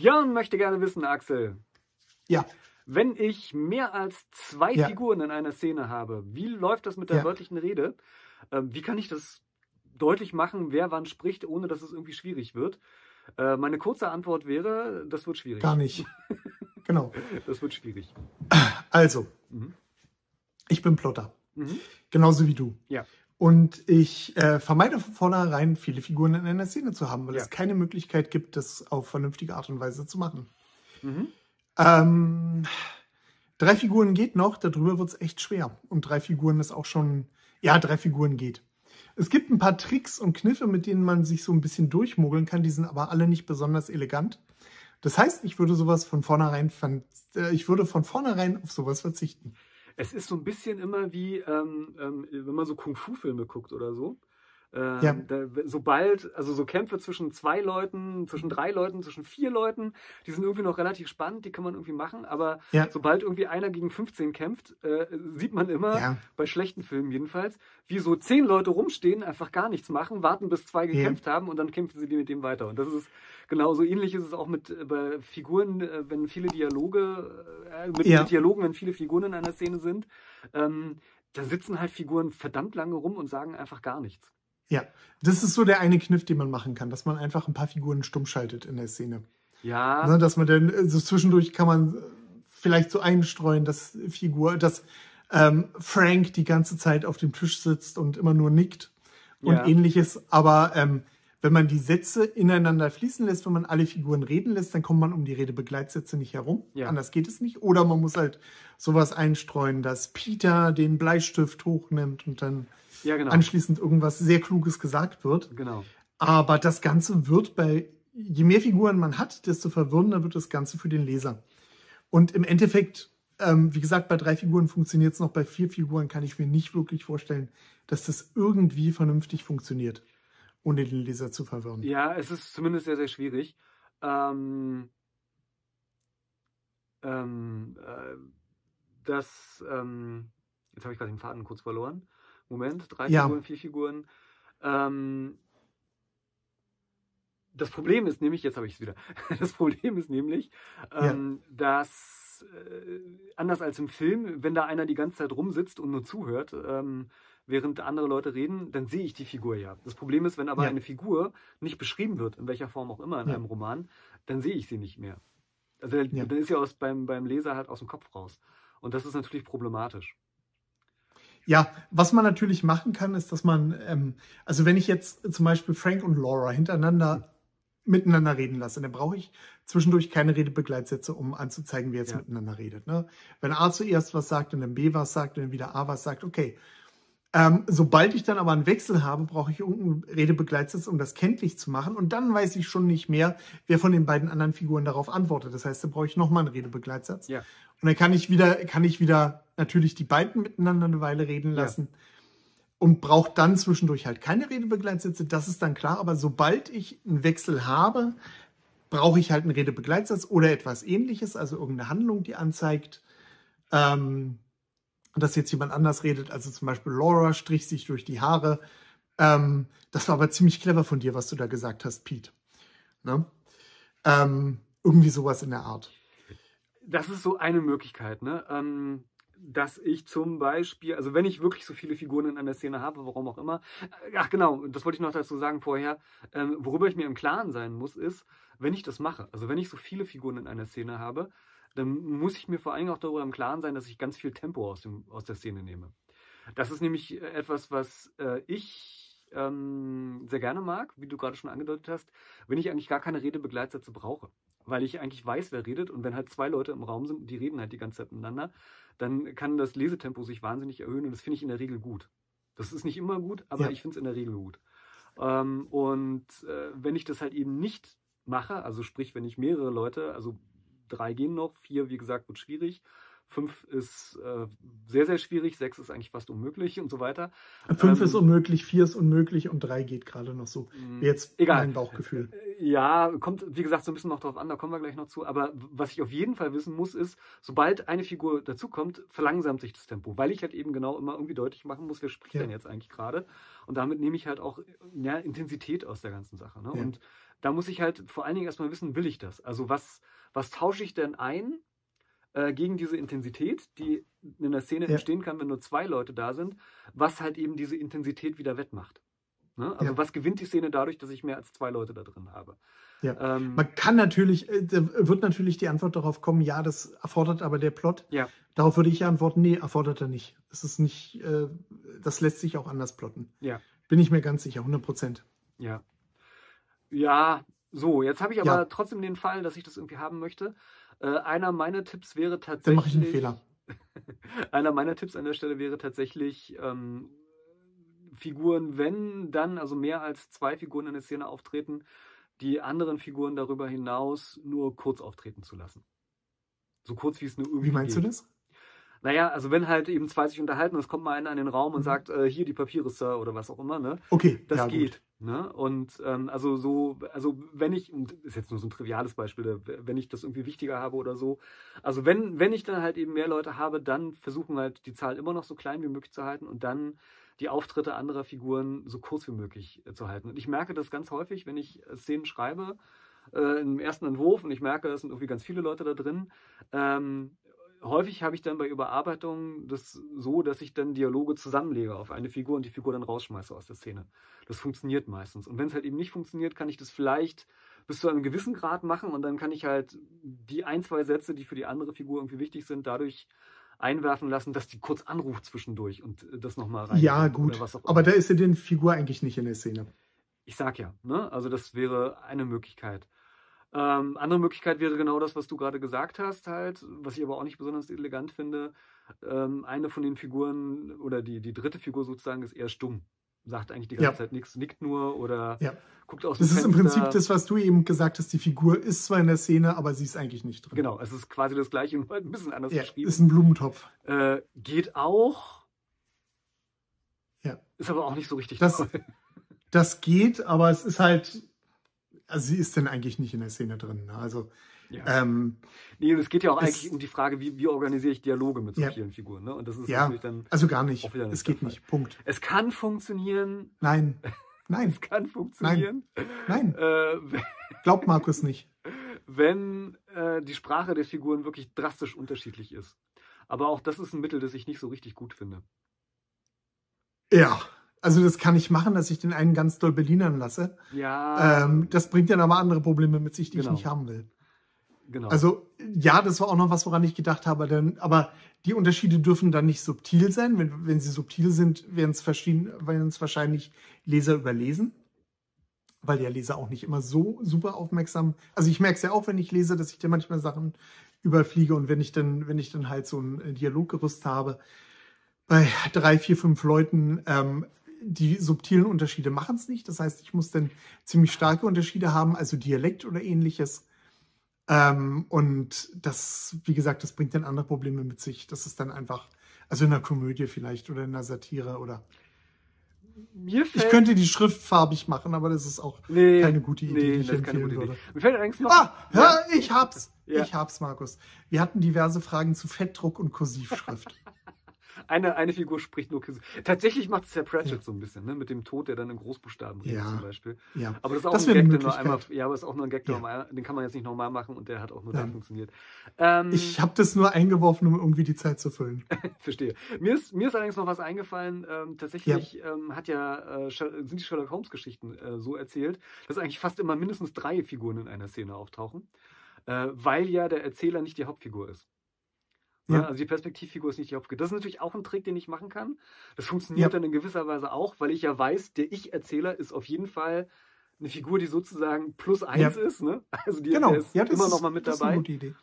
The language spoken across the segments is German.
Björn möchte gerne wissen, Axel. Ja. Wenn ich mehr als zwei Ja. Figuren in einer Szene habe, wie läuft das mit der Ja. wörtlichen Rede? Ähm, wie kann ich das deutlich machen, wer wann spricht, ohne dass es irgendwie schwierig wird? Äh, meine kurze Antwort wäre, das wird schwierig. Gar nicht. genau. Das wird schwierig. Also, Mhm. ich bin Plotter. Mhm. Genauso wie du. Ja. Und ich äh, vermeide von vornherein, viele Figuren in einer Szene zu haben, weil Ja. es keine Möglichkeit gibt, das auf vernünftige Art und Weise zu machen. Mhm. Ähm, drei Figuren geht noch, darüber wird es echt schwer. Und drei Figuren ist auch schon, ja, drei Figuren geht. Es gibt ein paar Tricks und Kniffe, mit denen man sich so ein bisschen durchmogeln kann, die sind aber alle nicht besonders elegant. Das heißt, ich würde sowas von vornherein, äh, ich würde von vornherein auf sowas verzichten. Es ist so ein bisschen immer wie, ähm, ähm, wenn man so Kung-Fu-Filme guckt oder so. Ähm, Ja. da, sobald, also so Kämpfe zwischen zwei Leuten, zwischen drei Leuten, zwischen vier Leuten, die sind irgendwie noch relativ spannend, die kann man irgendwie machen, aber Ja. sobald irgendwie einer gegen 15 kämpft, äh, sieht man immer, Ja. bei schlechten Filmen jedenfalls, wie so zehn Leute rumstehen, einfach gar nichts machen, warten bis zwei gekämpft haben und dann kämpfen sie die mit dem weiter. Und das ist genau so ähnlich ist es auch mit äh, bei Figuren, äh, wenn viele Dialoge, äh, mit, mit Dialogen, wenn viele Figuren in einer Szene sind, ähm, da sitzen halt Figuren verdammt lange rum und sagen einfach gar nichts. Ja, das ist so der eine Kniff, den man machen kann, dass man einfach ein paar Figuren stumm schaltet in der Szene. Ja, Ne, dass man dann äh, so zwischendurch kann man äh, vielleicht so einstreuen, dass Figur, dass ähm, Frank die ganze Zeit auf dem Tisch sitzt und immer nur nickt und Ja. ähnliches. Aber ähm, wenn man die Sätze ineinander fließen lässt, wenn man alle Figuren reden lässt, dann kommt man um die Redebegleitsätze nicht herum. Ja. Anders geht es nicht. Oder man muss halt sowas einstreuen, dass Peter den Bleistift hochnimmt und dann ja genau. anschließend irgendwas sehr Kluges gesagt wird. Genau. Aber das Ganze wird bei, je mehr Figuren man hat, desto verwirrender wird das Ganze für den Leser. Und im Endeffekt, ähm, wie gesagt, bei drei Figuren funktioniert es noch, bei vier Figuren kann ich mir nicht wirklich vorstellen, dass das irgendwie vernünftig funktioniert, ohne den Leser zu verwirren. Ja, es ist zumindest sehr, sehr schwierig. Ähm, ähm, äh, das, ähm, jetzt habe ich gerade den Faden kurz verloren. Moment, drei Ja. Figuren, vier Figuren. Ähm, das Problem ist nämlich, jetzt habe ich es wieder, das Problem ist nämlich, ähm, dass äh, anders als im Film, wenn da einer die ganze Zeit rumsitzt und nur zuhört, ähm, während andere Leute reden, dann sehe ich die Figur ja. Das Problem ist, wenn aber Ja. eine Figur nicht beschrieben wird, in welcher Form auch immer in Ja. einem Roman, dann sehe ich sie nicht mehr. Also Ja. dann ist sie aus, beim, beim Leser halt aus dem Kopf raus. Und das ist natürlich problematisch. Ja, was man natürlich machen kann, ist, dass man, ähm, also wenn ich jetzt zum Beispiel Frank und Laura hintereinander miteinander reden lasse, dann brauche ich zwischendurch keine Redebegleitsätze, um anzuzeigen, wer jetzt Ja. miteinander redet. Ne? Wenn A zuerst was sagt und dann B was sagt und dann wieder A was sagt, okay. Ähm, sobald ich dann aber einen Wechsel habe, brauche ich irgendeinen Redebegleitsatz, um das kenntlich zu machen. Und dann weiß ich schon nicht mehr, wer von den beiden anderen Figuren darauf antwortet. Das heißt, da brauche ich nochmal einen Redebegleitsatz. Ja. Und dann kann ich wieder, kann ich wieder natürlich die beiden miteinander eine Weile reden Ja. lassen und brauche dann zwischendurch halt keine Redebegleitsätze. Das ist dann klar. Aber sobald ich einen Wechsel habe, brauche ich halt einen Redebegleitsatz oder etwas ähnliches, also irgendeine Handlung, die anzeigt, ähm, dass jetzt jemand anders redet. Also zum Beispiel Laura strich sich durch die Haare. Ähm, das war aber ziemlich clever von dir, was du da gesagt hast, Pete. Ne? Ähm, irgendwie sowas in der Art. Das ist so eine Möglichkeit, ne? Ähm, dass ich zum Beispiel, also wenn ich wirklich so viele Figuren in einer Szene habe, warum auch immer, äh, ach genau, das wollte ich noch dazu sagen vorher, ähm, worüber ich mir im Klaren sein muss, ist, wenn ich das mache, also wenn ich so viele Figuren in einer Szene habe, dann muss ich mir vor allem auch darüber im Klaren sein, dass ich ganz viel Tempo aus, dem, aus der Szene nehme. Das ist nämlich äh, etwas, was äh, ich ähm, sehr gerne mag, wie du gerade schon angedeutet hast, wenn ich eigentlich gar keine Redebegleitsätze brauche. Weil ich eigentlich weiß, wer redet und wenn halt zwei Leute im Raum sind und die reden halt die ganze Zeit miteinander, dann kann das Lesetempo sich wahnsinnig erhöhen und das finde ich in der Regel gut. Das ist nicht immer gut, aber Ja. ich finde es in der Regel gut. Ähm, und äh, wenn ich das halt eben nicht mache, also sprich, wenn ich mehrere Leute, also drei gehen noch, vier, wie gesagt, wird schwierig, fünf ist äh, sehr, sehr schwierig, sechs ist eigentlich fast unmöglich und so weiter. Fünf Ähm, ist unmöglich, vier ist unmöglich und drei geht gerade noch so. Mm, Jetzt Egal. mein Bauchgefühl. Äh, Ja, kommt, wie gesagt, so ein bisschen noch drauf an, da kommen wir gleich noch zu. Aber was ich auf jeden Fall wissen muss, ist, sobald eine Figur dazukommt, verlangsamt sich das Tempo, weil ich halt eben genau immer irgendwie deutlich machen muss, wer spricht Ja. denn jetzt eigentlich gerade. Und damit nehme ich halt auch ja, Intensität aus der ganzen Sache. Ne? Ja. Und da muss ich halt vor allen Dingen erstmal wissen, will ich das? Also was, was tausche ich denn ein äh, gegen diese Intensität, die in der Szene Ja. entstehen kann, wenn nur zwei Leute da sind, was halt eben diese Intensität wieder wettmacht. Ne? Also Ja. was gewinnt die Szene dadurch, dass ich mehr als zwei Leute da drin habe? Ja. Ähm, Man kann natürlich, äh, wird natürlich die Antwort darauf kommen, ja, das erfordert aber der Plot. ja, Darauf würde ich antworten, nee, erfordert er nicht. Es ist nicht, äh, das lässt sich auch anders plotten. ja, Bin ich mir ganz sicher, 100 Prozent. ja. Ja, so, jetzt habe ich aber Ja. trotzdem den Fall, dass ich das irgendwie haben möchte. Äh, einer meiner Tipps wäre tatsächlich. Dann mache ich einen Fehler. Einer meiner Tipps an der Stelle wäre tatsächlich ähm, Figuren, wenn dann, also mehr als zwei Figuren in der Szene auftreten, die anderen Figuren darüber hinaus nur kurz auftreten zu lassen. So kurz wie es nur irgendwie Wie meinst geht. du das? Naja, also wenn halt eben zwei sich unterhalten es kommt mal einer in den Raum und Mhm. sagt, äh, hier die Papiere, Sir, oder was auch immer, ne? Okay, Das ja, gut. Ne? Und ähm, also so, also wenn ich, ist jetzt nur so ein triviales Beispiel, da- wenn ich das irgendwie wichtiger habe oder so, also wenn, wenn ich dann halt eben mehr Leute habe, dann versuchen halt die Zahl immer noch so klein wie möglich zu halten und dann die Auftritte anderer Figuren so kurz wie möglich äh, zu halten. Und ich merke das ganz häufig, wenn ich äh, Szenen schreibe, äh, im ersten Entwurf und ich merke, es sind irgendwie ganz viele Leute da drin. Ähm, häufig habe ich dann bei Überarbeitungen das so, dass ich dann Dialoge zusammenlege auf eine Figur und die Figur dann rausschmeiße aus der Szene. Das funktioniert meistens. Und wenn es halt eben nicht funktioniert, kann ich das vielleicht bis zu einem gewissen Grad machen und dann kann ich halt die ein, zwei Sätze, die für die andere Figur irgendwie wichtig sind, dadurch einwerfen lassen, dass die kurz anruft zwischendurch und äh, das nochmal rein. Ja, gut. Aber da ist ja die Figur eigentlich nicht in der Szene. Ich sag ja, ne? Also das wäre eine Möglichkeit. Ähm, andere Möglichkeit wäre genau das, was du gerade gesagt hast, halt, was ich aber auch nicht besonders elegant finde. Ähm, eine von den Figuren oder die, die dritte Figur sozusagen ist eher stumm. Sagt eigentlich die ganze Ja. Zeit nichts, nickt nur oder Ja. guckt aus Das dem ist im Fenster. Prinzip das, was du eben gesagt hast. Die Figur ist zwar in der Szene, aber sie ist eigentlich nicht drin. Genau, es ist quasi das gleiche, nur halt ein bisschen anders Ja, geschrieben. ist ein Blumentopf. Äh, geht auch. Ja. Ist aber auch nicht so richtig Das- toll. Das geht, aber es ist halt, also sie ist denn eigentlich nicht in der Szene drin. ne? Also, Ja. ähm, nee, es geht ja auch es- eigentlich um die Frage, wie, wie organisiere ich Dialoge mit so Ja. vielen Figuren. Ne? Und das ist ja, natürlich dann. also gar nicht. nicht Es geht Fall. nicht. Punkt. Es kann funktionieren. Nein. Nein. Es kann funktionieren. Nein. Äh, Glaubt Markus nicht. wenn äh, die Sprache der Figuren wirklich drastisch unterschiedlich ist. Aber auch das ist ein Mittel, das ich nicht so richtig gut finde. Ja. Also das kann ich machen, dass ich den einen ganz doll Berlinern lasse. Ja, Ähm, das bringt dann aber andere Probleme mit sich, die Genau. ich nicht haben will. genau. Also ja, das war auch noch was, woran ich gedacht habe. Denn, aber die Unterschiede dürfen dann nicht subtil sein. Wenn, wenn sie subtil sind, werden es wahrscheinlich Leser überlesen. Weil der Leser auch nicht immer so super aufmerksam. Also ich merke es ja auch, wenn ich lese, dass ich dir manchmal Sachen überfliege und wenn ich dann, wenn ich dann halt so ein Dialoggerüst habe, bei drei, vier, fünf Leuten, ähm, die subtilen Unterschiede machen es nicht. Das heißt, ich muss dann ziemlich starke Unterschiede haben, also Dialekt oder ähnliches. Ähm, und das, wie gesagt, das bringt dann andere Probleme mit sich. Das ist dann einfach, also in einer Komödie vielleicht oder in einer Satire oder. Mir Ich fällt, könnte die Schrift farbig machen, aber das ist auch nee, keine gute Idee, nee, die ich das ist keine empfehlen gute würde. Idee. Mir fällt allerdings noch. Ah, ja, ich hab's. Ja. Ich hab's, Markus. Wir hatten diverse Fragen zu Fettdruck und Kursivschrift. Eine, eine Figur spricht nur Kiss. Tatsächlich macht es der Pratchett Ja. so ein bisschen, ne? Mit dem Tod, der dann in Großbuchstaben redet Ja. zum Beispiel. ja. Aber das ist auch Das ein Gag, der nur einmal, ja, aber ist auch nur ein Gag, Ja. normal, den kann man jetzt nicht nochmal machen und der hat auch nur Nein. da funktioniert. Ähm, Ich habe das nur eingeworfen, um irgendwie die Zeit zu füllen. verstehe. Mir ist, mir ist allerdings noch was eingefallen. Ähm, tatsächlich ähm, hat ja, äh, sind die Sherlock Holmes Geschichten äh, so erzählt, dass eigentlich fast immer mindestens drei Figuren in einer Szene auftauchen, äh, weil ja der Erzähler nicht die Hauptfigur ist. Ja. Also die Perspektivfigur ist nicht die Hauptfigur. Das ist natürlich auch ein Trick, den ich machen kann. Das funktioniert Ja. dann in gewisser Weise auch, weil ich ja weiß, der Ich-Erzähler ist auf jeden Fall eine Figur, die sozusagen plus eins Ja. ist. Ne? Also die, Genau. ist Ja, immer ist, noch mal mit das ist dabei. eine gute Idee.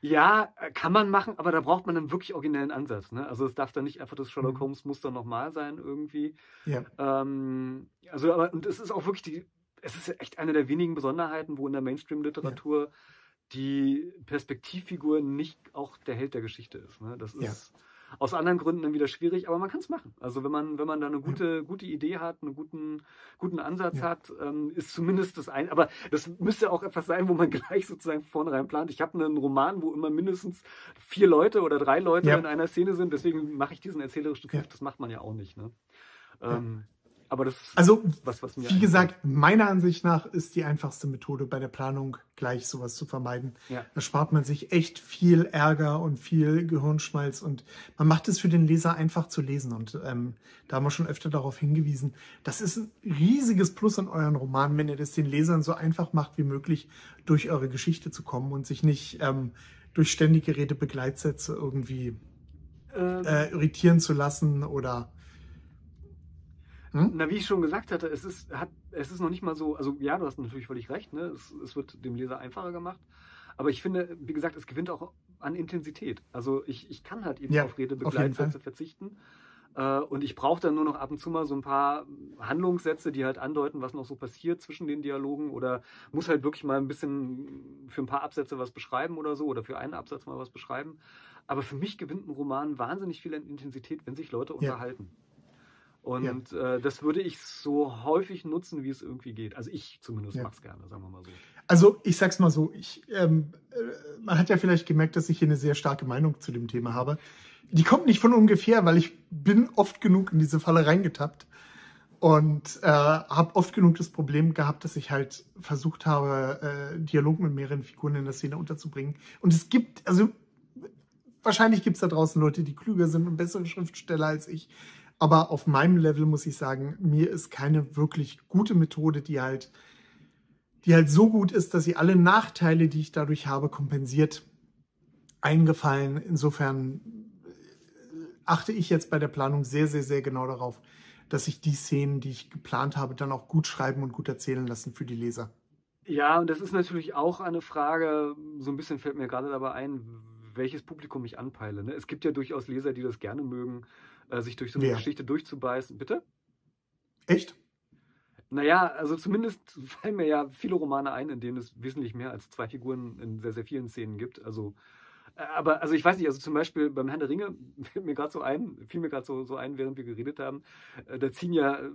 Ja, äh, kann man machen, aber da braucht man einen wirklich originellen Ansatz. Ne? Also es darf dann nicht einfach das Sherlock Mhm. Holmes Muster nochmal sein irgendwie. Ja. Ähm, also aber und es ist auch wirklich die, es ist ja echt eine der wenigen Besonderheiten, wo in der Mainstream-Literatur die Perspektivfigur nicht auch der Held der Geschichte ist. Ne? Das Ja. ist aus anderen Gründen dann wieder schwierig, aber man kann es machen. Also wenn man, wenn man da eine gute, gute Idee hat, einen guten, guten Ansatz Ja. hat, ähm, ist zumindest das ein. Aber das müsste auch etwas sein, wo man gleich sozusagen vornherein plant. Ich habe einen Roman, wo immer mindestens vier Leute oder drei Leute Ja. in einer Szene sind, deswegen mache ich diesen erzählerischen Ja. Kniff, das macht man ja auch nicht. Ne? Ähm, Aber das ist Also, was, was mir. wie gesagt, meiner Ansicht nach ist die einfachste Methode bei der Planung gleich sowas zu vermeiden. Ja. Da spart man sich echt viel Ärger und viel Gehirnschmalz und man macht es für den Leser einfach zu lesen. Und ähm, da haben wir schon öfter darauf hingewiesen. Das ist ein riesiges Plus in euren Romanen, wenn ihr das den Lesern so einfach macht wie möglich, durch eure Geschichte zu kommen und sich nicht ähm, durch ständige Redebegleitsätze irgendwie Ähm, äh, irritieren zu lassen oder Na, wie ich schon gesagt hatte, es ist, hat, es ist noch nicht mal so, also ja, du hast natürlich völlig recht, ne? es, es wird dem Leser einfacher gemacht. Aber ich finde, wie gesagt, es gewinnt auch an Intensität. Also ich, ich kann halt eben Ja, auf Redebegleitsätze verzichten. Äh, und ich brauche dann nur noch ab und zu mal so ein paar Handlungssätze, die halt andeuten, was noch so passiert zwischen den Dialogen. Oder muss halt wirklich mal ein bisschen für ein paar Absätze was beschreiben oder so. Oder für einen Absatz mal was beschreiben. Aber für mich gewinnt ein Roman wahnsinnig viel an Intensität, wenn sich Leute Ja. unterhalten. Und äh, das würde ich so häufig nutzen, wie es irgendwie geht. Also ich zumindest Ja. mache es gerne, sagen wir mal so. Also ich sag's mal so, ich, ähm, äh, man hat ja vielleicht gemerkt, dass ich hier eine sehr starke Meinung zu dem Thema habe. Die kommt nicht von ungefähr, weil ich bin oft genug in diese Falle reingetappt und äh, habe oft genug das Problem gehabt, dass ich halt versucht habe, äh, Dialog mit mehreren Figuren in der Szene unterzubringen. Und es gibt, also wahrscheinlich gibt's da draußen Leute, die klüger sind und bessere Schriftsteller als ich. Aber auf meinem Level muss ich sagen, mir ist keine wirklich gute Methode, die halt die halt so gut ist, dass sie alle Nachteile, die ich dadurch habe, kompensiert, eingefallen. Insofern äh, achte ich jetzt bei der Planung sehr, sehr, sehr genau darauf, dass ich die Szenen, die ich geplant habe, dann auch gut schreiben und gut erzählen lassen für die Leser. Ja, und das ist natürlich auch eine Frage, so ein bisschen fällt mir gerade dabei ein, welches Publikum ich anpeile. Ne? Es gibt ja durchaus Leser, die das gerne mögen, äh, sich durch so eine Wer? Geschichte durchzubeißen. Bitte? Echt? Naja, also zumindest fallen mir ja viele Romane ein, in denen es wesentlich mehr als zwei Figuren in sehr, sehr vielen Szenen gibt. Also, äh, aber also ich weiß nicht, also zum Beispiel beim Herrn der Ringe fällt mir gerade so ein, fiel mir gerade so, so ein, während wir geredet haben, äh, da ziehen ja, äh,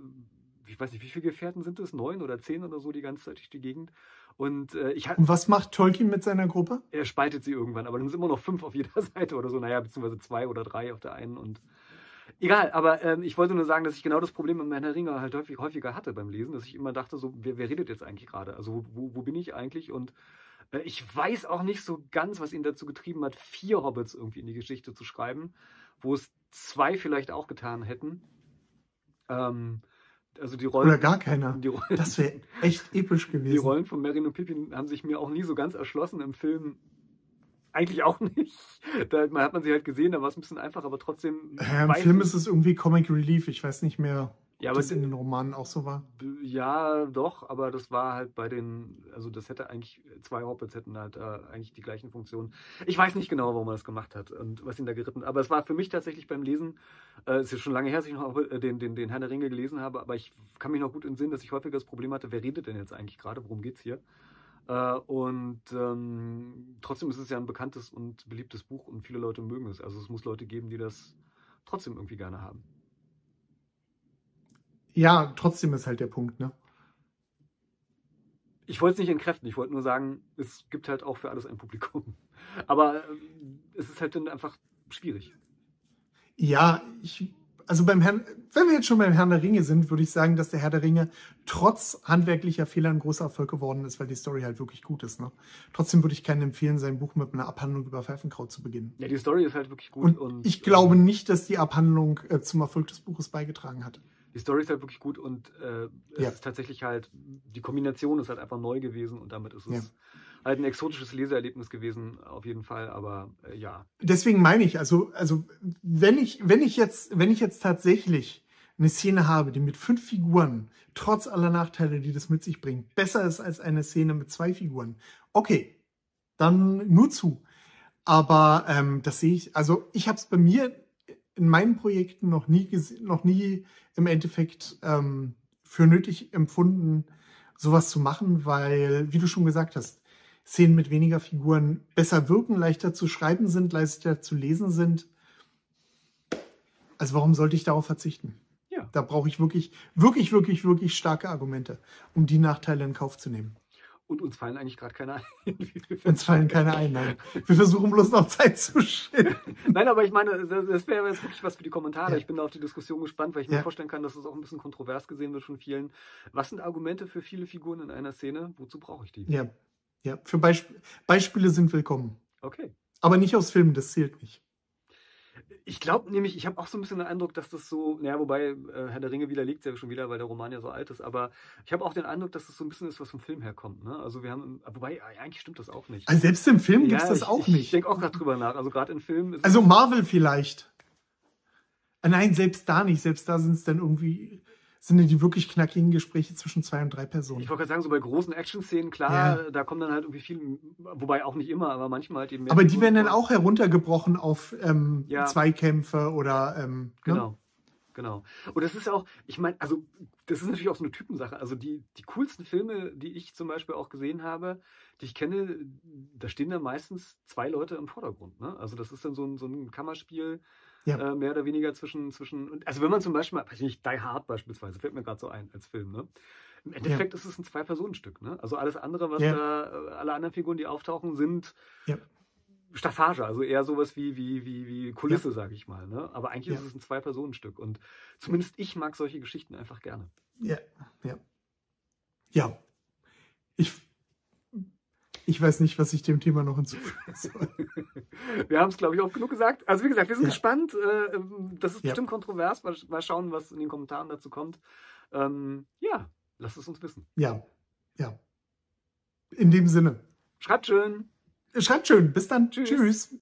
ich weiß nicht, wie viele Gefährten sind es? Neun oder zehn oder so die ganze Zeit durch die Gegend. Und äh, ich Und was macht Tolkien mit seiner Gruppe? er spaltet sie irgendwann, aber dann sind immer noch fünf auf jeder Seite oder so, naja, beziehungsweise zwei oder drei auf der einen und egal, aber ähm, ich wollte nur sagen, dass ich genau das Problem mit meiner Ringe halt häufig, häufiger hatte beim Lesen, dass ich immer dachte, so, wer, wer redet jetzt eigentlich gerade? Also wo, wo bin ich eigentlich? Und äh, ich weiß auch nicht so ganz, was ihn dazu getrieben hat, vier Hobbits irgendwie in die Geschichte zu schreiben, wo es zwei vielleicht auch getan hätten. Ähm, also die Rollen. Oder gar keiner. Die Rollen, Das wäre echt episch die gewesen. Rollen von Merrin und Pippin haben sich mir auch nie so ganz erschlossen im Film. Eigentlich auch nicht. Da man- hat man sie halt gesehen, da war es ein bisschen einfach, aber trotzdem. Äh, Im Film ist es irgendwie Comic Relief. Ich weiß nicht mehr, ja, ob aber das in den Romanen auch so war. ja, doch, aber das war halt bei den, also das hätte eigentlich, zwei Hobbits hätten halt äh, eigentlich die gleichen Funktionen. Ich weiß nicht genau, warum man das gemacht hat und was ihn da geritten Aber es war für mich tatsächlich beim Lesen, äh, es ist schon lange her, dass ich noch äh, den, den, den Herrn der Ringe gelesen habe, aber ich kann mich noch gut entsinnen, dass ich häufiger das Problem hatte, wer redet denn jetzt eigentlich gerade, worum geht's hier? Äh, und ähm, trotzdem ist es ja ein bekanntes und beliebtes Buch und viele Leute mögen es. Also es muss Leute geben, die das trotzdem irgendwie gerne haben. Ja, trotzdem ist halt der Punkt, ne? Ich wollte es nicht entkräften, ich wollte nur sagen, es gibt halt auch für alles ein Publikum. Aber ähm, es ist halt dann einfach schwierig. Ja, ich, also beim Herrn, wenn wir jetzt schon beim Herrn der Ringe sind, würde ich sagen, dass der Herr der Ringe trotz handwerklicher Fehler ein großer Erfolg geworden ist, weil die Story halt wirklich gut ist. Ne? Trotzdem würde ich keinen empfehlen, sein Buch mit einer Abhandlung über Pfeifenkraut zu beginnen. Ja, die Story ist halt wirklich gut. Und, Und, ich glaube ähm, nicht, dass die Abhandlung äh, zum Erfolg des Buches beigetragen hat. Die Story ist halt wirklich gut und äh, es Ja. ist tatsächlich halt, die Kombination ist halt einfach neu gewesen und damit ist es Ja. Halt ein exotisches Leseerlebnis gewesen, auf jeden Fall. Aber äh, ja, Deswegen meine ich, also, also wenn ich, wenn ich jetzt, wenn ich jetzt tatsächlich eine Szene habe, die mit fünf Figuren, trotz aller Nachteile, die das mit sich bringt, besser ist als eine Szene mit zwei Figuren, okay, dann nur zu. Aber ähm, das sehe ich, also ich habe es bei mir in meinen Projekten noch nie, noch nie im Endeffekt ähm, für nötig empfunden, sowas zu machen, weil, wie du schon gesagt hast, Szenen mit weniger Figuren besser wirken, leichter zu schreiben sind, leichter zu lesen sind. Also warum sollte ich darauf verzichten? Ja. Da brauche ich wirklich, wirklich, wirklich, wirklich starke Argumente, um die Nachteile in Kauf zu nehmen. Und uns fallen eigentlich gerade keine ein. Uns fallen keine ein, nein. Wir versuchen bloß noch Zeit zu schinden. Nein, aber ich meine, das, wäre jetzt wirklich was für die Kommentare. Ja. Ich bin da auf die Diskussion gespannt, weil ich Ja. mir vorstellen kann, dass es auch ein bisschen kontrovers gesehen wird von vielen. Was sind Argumente für viele Figuren in einer Szene? Wozu brauche ich die? Ja, ja. Für Beisp Beispiele sind willkommen. Okay. Aber nicht aus Filmen, das zählt nicht. Ich glaube nämlich, ich habe auch so ein bisschen den Eindruck, dass das so, naja, wobei äh, Herr der Ringe widerlegt ja schon wieder, weil der Roman ja so alt ist, aber ich habe auch den Eindruck, dass das so ein bisschen ist, was vom Film herkommt. Ne? Also wir haben, wobei äh, eigentlich stimmt das auch nicht. Also selbst im Film gibt es das ich, auch ich, nicht. Ich denke auch gerade drüber nach. Also gerade in Filmen Also Marvel vielleicht. Ah, Nein, selbst da nicht. Selbst da sind es dann irgendwie, sind ja die wirklich knackigen Gespräche zwischen zwei und drei Personen. Ich wollte gerade sagen, so bei großen Action-Szenen, klar, da kommen dann halt irgendwie viel, wobei auch nicht immer, aber manchmal halt eben mehr. Aber die werden dann auch heruntergebrochen auf ähm, Ja. Zweikämpfe oder ähm, ne? Genau. Genau. Und das ist ja auch, ich meine, also das ist natürlich auch so eine Typensache. Also die, die coolsten Filme, die ich zum Beispiel auch gesehen habe, die ich kenne, da stehen dann meistens zwei Leute im Vordergrund. Ne? Also das ist dann so ein, so ein Kammerspiel, Ja. äh, mehr oder weniger zwischen, zwischen. Also wenn man zum Beispiel, mal, weiß ich nicht, Die Hard beispielsweise, fällt mir gerade so ein als Film, ne? Im Endeffekt ist es ein Zwei-Personen-Stück, ne? Also alles andere, was Ja. da, äh, alle anderen Figuren, die auftauchen, sind Ja. Staffage, also eher sowas wie, wie, wie, wie Kulisse, sage ich mal. Ne? Aber eigentlich Ja. ist es ein Zwei-Personen-Stück. Und zumindest ich mag solche Geschichten einfach gerne. Ja, ja. Ja. Ich, ich weiß nicht, was ich dem Thema noch hinzufügen soll. Wir haben es, glaube ich, auch genug gesagt. Also wie gesagt, wir sind Ja. gespannt. Äh, das ist Ja. bestimmt kontrovers. Mal, mal schauen, was in den Kommentaren dazu kommt. Ähm, ja, lasst es uns wissen. Ja, ja. In dem Sinne. Schreibt schön. Schreibt schön. Bis dann. Tschüss. Tschüss.